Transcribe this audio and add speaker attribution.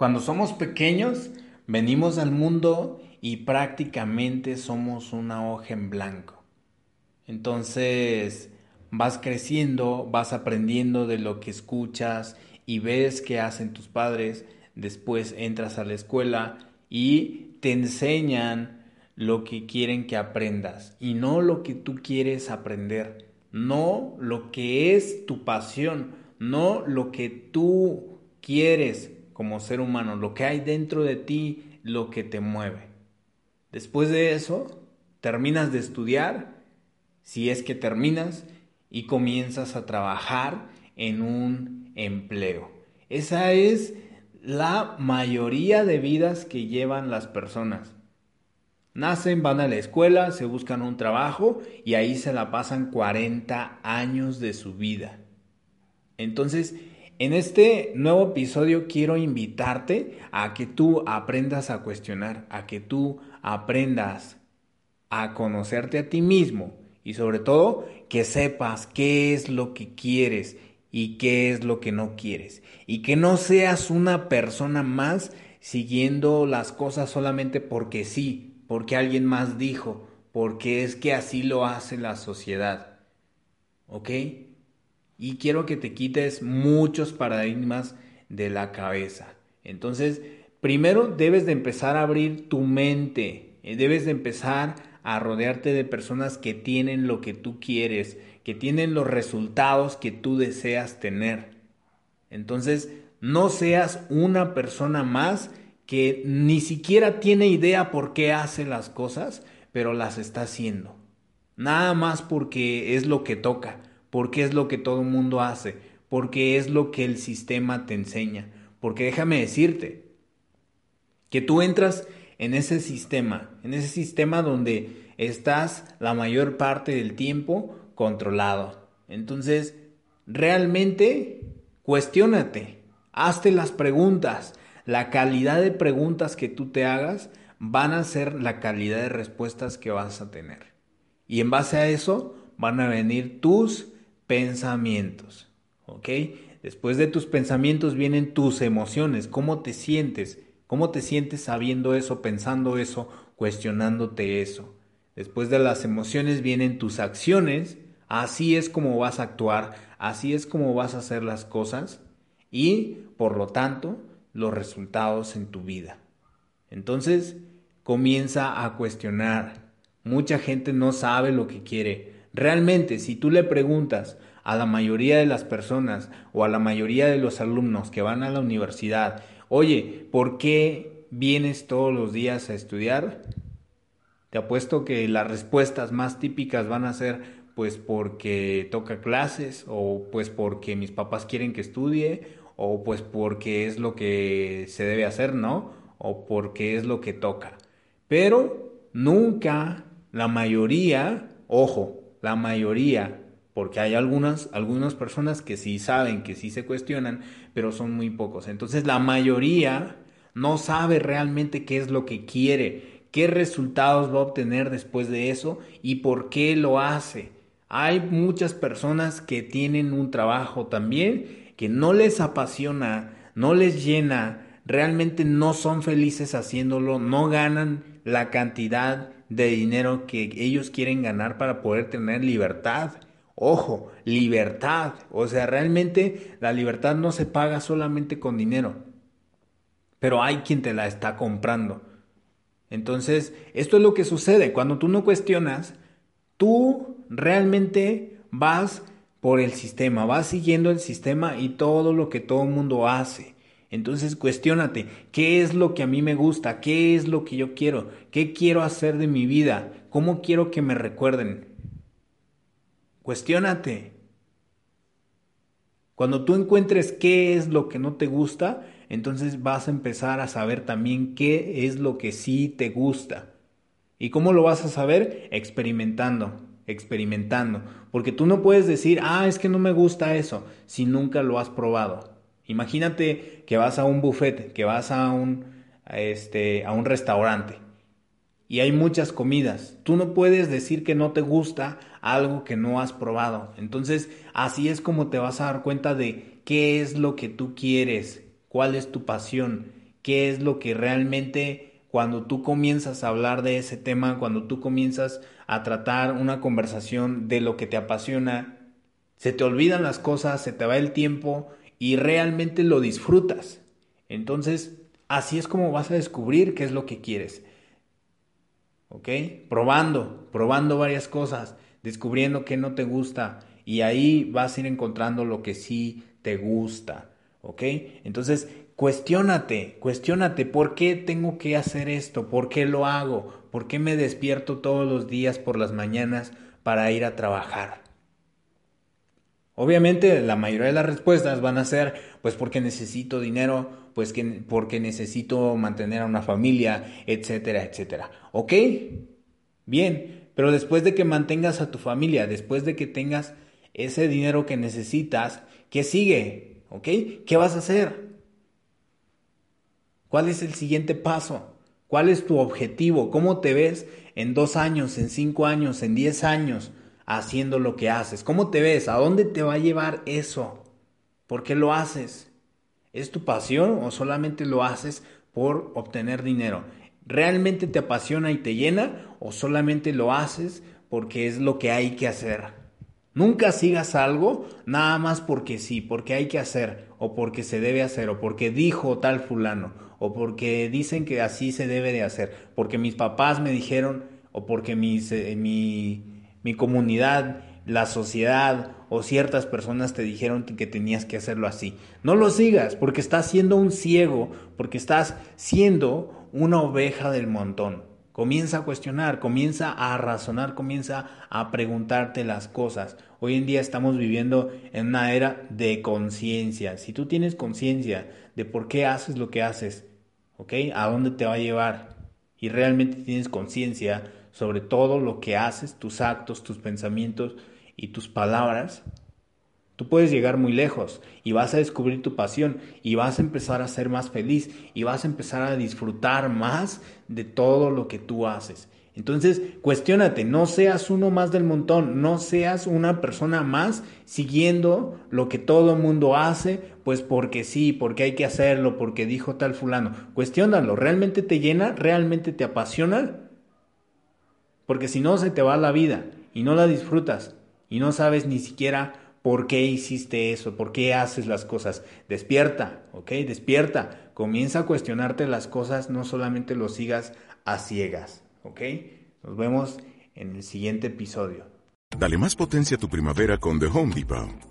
Speaker 1: Cuando somos pequeños, venimos al mundo y prácticamente somos una hoja en blanco. Entonces, vas creciendo, vas aprendiendo de lo que escuchas y ves qué hacen tus padres, después entras a la escuela y te enseñan lo que quieren que aprendas y no lo que tú quieres aprender, no lo que es tu pasión, no lo que tú quieres como ser humano, lo que hay dentro de ti, lo que te mueve. Después de eso, terminas de estudiar, si es que terminas, y comienzas a trabajar en un empleo. Esa es la mayoría de vidas que llevan las personas. Nacen, van a la escuela, se buscan un trabajo y ahí se la pasan 40 años de su vida. Entonces, en este nuevo episodio quiero invitarte a que tú aprendas a cuestionar, a que tú aprendas a conocerte a ti mismo y sobre todo que sepas qué es lo que quieres y qué es lo que no quieres. Y que no seas una persona más siguiendo las cosas solamente porque sí, porque alguien más dijo, porque es que así lo hace la sociedad. ¿Ok? Y quiero que te quites muchos paradigmas de la cabeza. Entonces, primero debes de empezar a abrir tu mente, eh, debes de empezar a rodearte de personas que tienen lo que tú quieres, que tienen los resultados que tú deseas tener. Entonces, no seas una persona más que ni siquiera tiene idea por qué hace las cosas, pero las está haciendo. Nada más porque es lo que toca, porque es lo que todo el mundo hace, porque es lo que el sistema te enseña. Porque déjame decirte que tú entras en ese sistema, en ese sistema donde estás la mayor parte del tiempo controlado. Entonces, realmente, cuestiónate, hazte las preguntas. La calidad de preguntas que tú te hagas van a ser la calidad de respuestas que vas a tener. Y en base a eso van a venir tus pensamientos. ¿Ok? Después de tus pensamientos vienen tus emociones, cómo te sientes, ¿Cómo te sientes sabiendo eso, pensando eso, cuestionándote eso? Después de las emociones vienen tus acciones, así es como vas a actuar, así es como vas a hacer las cosas y, por lo tanto, los resultados en tu vida. Entonces, comienza a cuestionar. Mucha gente no sabe lo que quiere. Realmente, si tú le preguntas a la mayoría de las personas o a la mayoría de los alumnos que van a la universidad Oye, ¿por qué vienes todos los días a estudiar? Te apuesto que las respuestas más típicas van a ser pues porque toca clases o pues porque mis papás quieren que estudie o pues porque es lo que se debe hacer, ¿no? O porque es lo que toca. Pero nunca la mayoría, ojo, la mayoría porque hay algunas, algunas personas que sí saben, que sí se cuestionan, pero son muy pocos. Entonces la mayoría no sabe realmente qué es lo que quiere, qué resultados va a obtener después de eso y por qué lo hace. Hay muchas personas que tienen un trabajo también que no les apasiona, no les llena, realmente no son felices haciéndolo, no ganan la cantidad de dinero que ellos quieren ganar para poder tener libertad. Ojo, libertad. O sea, realmente la libertad no se paga solamente con dinero. Pero hay quien te la está comprando. Entonces, esto es lo que sucede. Cuando tú no cuestionas, tú realmente vas por el sistema, vas siguiendo el sistema y todo lo que todo el mundo hace. Entonces cuestiónate, ¿qué es lo que a mí me gusta? ¿Qué es lo que yo quiero? ¿Qué quiero hacer de mi vida? ¿Cómo quiero que me recuerden? Cuestiónate. Cuando tú encuentres qué es lo que no te gusta, entonces vas a empezar a saber también qué es lo que sí te gusta. ¿Y cómo lo vas a saber? Experimentando, experimentando. Porque tú no puedes decir, ah, es que no me gusta eso, si nunca lo has probado. Imagínate que vas a un buffet, que vas a un, este, a un restaurante y hay muchas comidas. Tú no puedes decir que no te gusta algo que no has probado. Entonces, así es como te vas a dar cuenta de qué es lo que tú quieres, cuál es tu pasión, qué es lo que realmente cuando tú comienzas a hablar de ese tema, cuando tú comienzas a tratar una conversación de lo que te apasiona, se te olvidan las cosas, se te va el tiempo y realmente lo disfrutas. Entonces, así es como vas a descubrir qué es lo que quieres. ¿ok? Probando, probando varias cosas, descubriendo qué no te gusta y ahí vas a ir encontrando lo que sí te gusta, ¿ok? Entonces, cuestiónate, cuestiónate, ¿por qué tengo que hacer esto? ¿Por qué lo hago? ¿Por qué me despierto todos los días por las mañanas para ir a trabajar? Obviamente la mayoría de las respuestas van a ser pues porque necesito dinero, pues que, porque necesito mantener a una familia, etcétera, etcétera. ¿Ok? Bien, pero después de que mantengas a tu familia, después de que tengas ese dinero que necesitas, ¿qué sigue? ¿Ok? ¿Qué vas a hacer? ¿Cuál es el siguiente paso? ¿Cuál es tu objetivo? ¿Cómo te ves en dos años, en cinco años, en diez años haciendo lo que haces? ¿Cómo te ves? ¿A dónde te va a llevar eso? ¿Por qué lo haces? ¿Es tu pasión o solamente lo haces por obtener dinero? ¿Realmente te apasiona y te llena o solamente lo haces porque es lo que hay que hacer? Nunca sigas algo nada más porque sí, porque hay que hacer, o porque se debe hacer, o porque dijo tal fulano, o porque dicen que así se debe de hacer, porque mis papás me dijeron, o porque mis, eh, mi, mi comunidad la sociedad o ciertas personas te dijeron que tenías que hacerlo así. No lo sigas porque estás siendo un ciego, porque estás siendo una oveja del montón. Comienza a cuestionar, comienza a razonar, comienza a preguntarte las cosas. Hoy en día estamos viviendo en una era de conciencia. Si tú tienes conciencia de por qué haces lo que haces, ¿ok? ¿A dónde te va a llevar? Y realmente tienes conciencia sobre todo lo que haces, tus actos, tus pensamientos, y tus palabras, tú puedes llegar muy lejos y vas a descubrir tu pasión y vas a empezar a ser más feliz y vas a empezar a disfrutar más de todo lo que tú haces. Entonces, cuestiónate, no seas uno más del montón, no seas una persona más siguiendo lo que todo el mundo hace, pues porque sí, porque hay que hacerlo, porque dijo tal fulano. Cuestiónalo, ¿realmente te llena? ¿Realmente te apasiona? Porque si no, se te va la vida y no la disfrutas y no sabes ni siquiera por qué hiciste eso, por qué haces las cosas. Despierta, ¿ok? Despierta. Comienza a cuestionarte las cosas, no solamente lo sigas a ciegas, ¿ok? Nos vemos en el siguiente episodio.
Speaker 2: Dale más potencia a tu primavera con The Home Depot.